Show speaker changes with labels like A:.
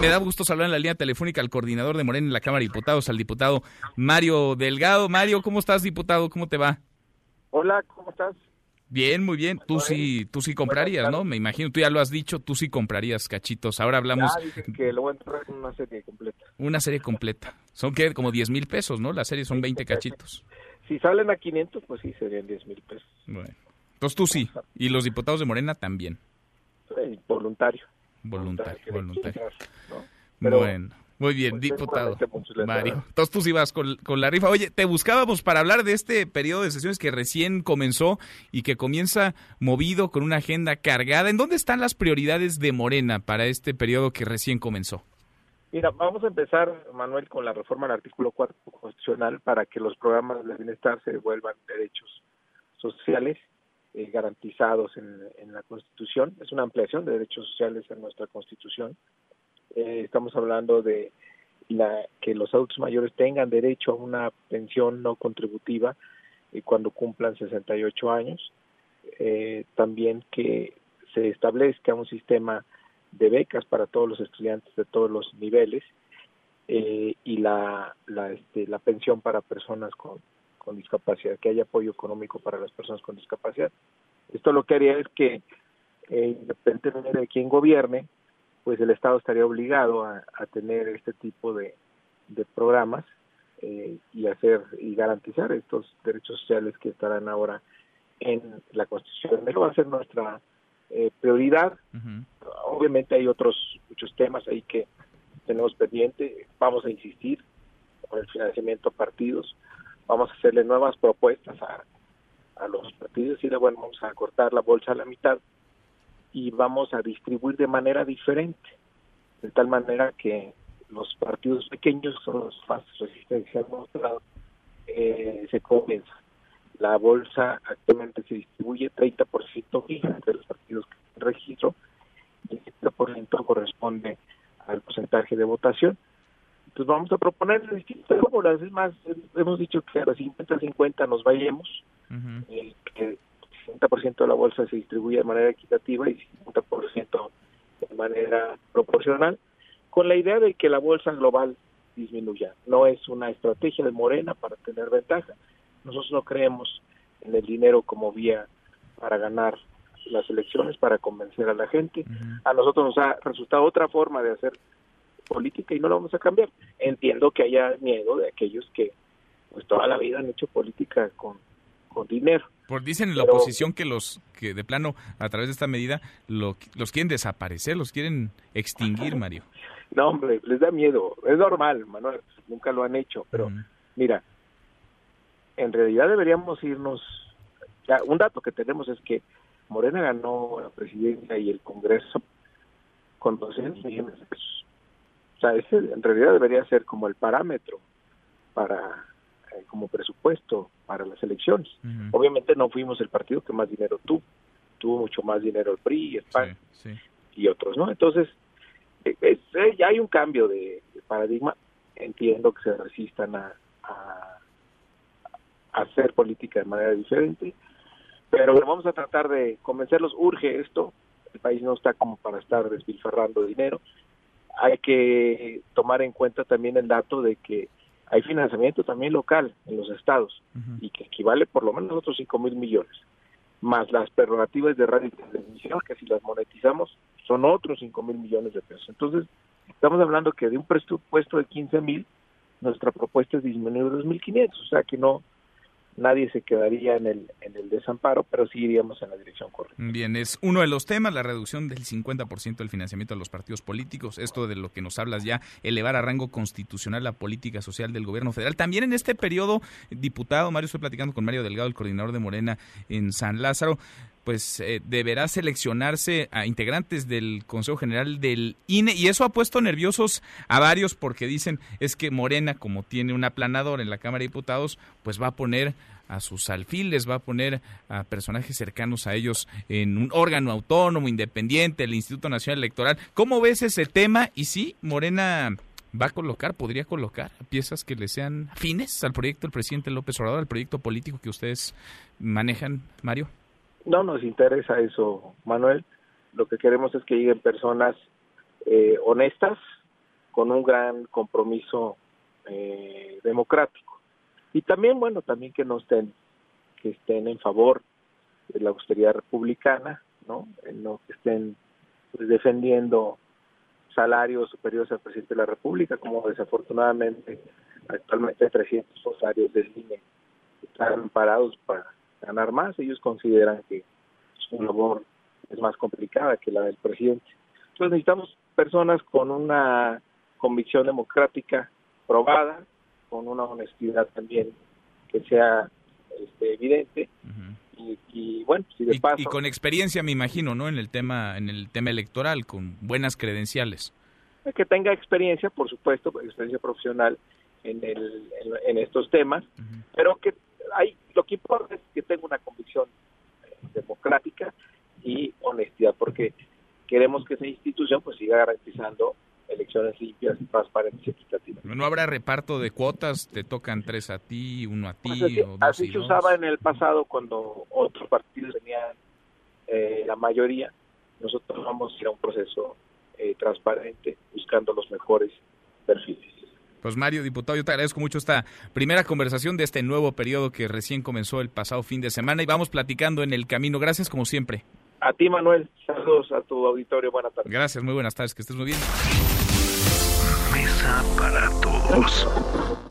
A: Me da gusto saludar en la línea telefónica al coordinador de Morena en la Cámara de Diputados, al diputado Mario Delgado. Mario, ¿cómo estás, diputado? ¿Cómo te va?
B: Hola, ¿cómo estás?
A: Bien, muy bien. Tú sí, tú sí comprarías, ¿no? Me imagino, tú ya lo has dicho, tú sí comprarías cachitos. Ahora hablamos...
B: que lo voy a entrar en una serie completa.
A: Una serie completa. Son que como 10 mil pesos, ¿no? La serie son 20 cachitos.
B: Si salen a 500, pues sí, serían 10 mil pesos.
A: Bueno. Entonces tú sí. Y los diputados de Morena también.
B: Sí, voluntario.
A: Voluntario, voluntario. bueno. Muy bien, diputado Mario. Entonces tú sí vas con, con, la rifa. Oye, te buscábamos para hablar de este periodo de sesiones que recién comenzó y que comienza movido con una agenda cargada. ¿En dónde están las prioridades de Morena para este periodo que recién comenzó?
B: Mira, vamos a empezar, Manuel, con la reforma al artículo 4 constitucional para que los programas de bienestar se vuelvan derechos sociales eh, garantizados en, la Constitución. Es una ampliación de derechos sociales en nuestra Constitución. Eh, estamos hablando de la, que los adultos mayores tengan derecho a una pensión no contributiva eh, cuando cumplan 68 años. Eh, también que se establezca un sistema de becas para todos los estudiantes de todos los niveles eh, y la, la, este, la pensión para personas con, con discapacidad, que haya apoyo económico para las personas con discapacidad. Esto lo que haría es que, eh, independientemente de quién gobierne, pues el Estado estaría obligado a, a tener este tipo de, de programas eh, y hacer y garantizar estos derechos sociales que estarán ahora en la Constitución. Eso va a ser nuestra eh, prioridad. Obviamente hay otros muchos temas ahí que tenemos pendiente. Vamos a insistir con el financiamiento a partidos. Vamos a hacerle nuevas propuestas a, a los partidos y bueno, vamos a cortar la bolsa a la mitad y vamos a distribuir de manera diferente, de tal manera que los partidos pequeños son los más han mostrado, eh, se comienza. La bolsa actualmente se distribuye 30% fija entre los partidos que registro y el 70% corresponde al porcentaje de votación. Entonces vamos a proponer distintas fórmulas. Es más, hemos dicho que a los 50-50 nos vayamos, eh, que 60% de la bolsa se distribuye de manera equitativa y 50% de manera proporcional, con la idea de que la bolsa global disminuya. No es una estrategia de Morena para tener ventaja. Nosotros no creemos en el dinero como vía para ganar las elecciones, para convencer a la gente. A nosotros nos ha resultado otra forma de hacer política y no lo vamos a cambiar. Entiendo que haya miedo de aquellos que pues toda la vida han hecho política con, con dinero.
A: Por dicen en la oposición que los que de plano a través de esta medida lo, los quieren desaparecer, los quieren extinguir, Mario.
B: No, hombre, les da miedo. Es normal, Manuel, nunca lo han hecho, pero mira, en realidad deberíamos irnos ya, un dato que tenemos es que Morena ganó la presidencia y el Congreso con 200 millones de pesos. Sea, ese en realidad debería ser como el parámetro para eh, como presupuesto para las elecciones. Obviamente no fuimos el partido que más dinero tuvo, tuvo mucho más dinero el PRI, el PAN y otros, ¿no? Entonces, eh, eh, ya hay un cambio de, paradigma. Entiendo que se resistan a, a, hacer política de manera diferente, pero vamos a tratar de convencerlos. Urge esto, el país no está como para estar despilfarrando dinero. Hay que tomar en cuenta también el dato de que hay financiamiento también local en los estados y que equivale por lo menos a otros 5 mil millones, más las prerrogativas de radio y televisión, que si las monetizamos son otros 5 mil millones de pesos. Entonces, estamos hablando que de un presupuesto de 15 mil, nuestra propuesta es disminuir 2.500, o sea que no nadie se quedaría en el, en el desamparo, pero sí iríamos en la dirección correcta.
A: Bien, es uno de los temas, la reducción del 50% del financiamiento a los partidos políticos, esto de lo que nos hablas ya, elevar a rango constitucional la política social del gobierno federal. También en este periodo, diputado, Mario, estoy platicando con Mario Delgado, el coordinador de Morena en San Lázaro, pues eh, deberá seleccionarse a integrantes del Consejo General del INE y eso ha puesto nerviosos a varios porque dicen es que Morena, como tiene un aplanador en la Cámara de Diputados, pues va a poner a sus alfiles, va a poner a personajes cercanos a ellos en un órgano autónomo, independiente, el Instituto Nacional Electoral. ¿Cómo ves ese tema? Y sí, Morena va a colocar, podría colocar piezas que le sean afines al proyecto del presidente López Obrador, al proyecto político que ustedes manejan, Mario.
B: No nos interesa eso, Manuel. Lo que queremos es que lleguen personas eh, honestas, con un gran compromiso eh, democrático. Y también, bueno, también que no estén, que estén en favor de la austeridad republicana, ¿no? que estén pues, defendiendo salarios superiores al presidente de la República, como desafortunadamente actualmente 300 salarios del INE están parados para ganar más. Ellos consideran que su labor es más complicada que la del presidente. Entonces necesitamos personas con una convicción democrática probada, con una honestidad también que sea este, evidente. y, bueno, si de
A: y, y con experiencia, me imagino, ¿no? En el tema, en el tema electoral, con buenas credenciales.
B: Que tenga experiencia, por supuesto, experiencia profesional en, el, en, estos temas, pero que hay, lo que importa es que tenga una convicción eh, democrática y honestidad, porque queremos que esa institución pues siga garantizando elecciones limpias, transparentes y equitativas.
A: No habrá reparto de cuotas, te tocan tres a ti, uno a ti. Pues
B: así,
A: o dos
B: así se usaba en el pasado cuando otros partidos tenían eh, la mayoría. Nosotros vamos a ir a un proceso eh, transparente, buscando los mejores perfiles.
A: Pues Mario, diputado, yo te agradezco mucho esta primera conversación de este nuevo periodo que recién comenzó el pasado fin de semana y vamos platicando en el camino. Gracias como siempre.
B: A ti, Manuel. Saludos a tu auditorio. Buenas tardes.
A: Gracias, muy buenas tardes. Que estés muy bien.
C: Mesa para todos.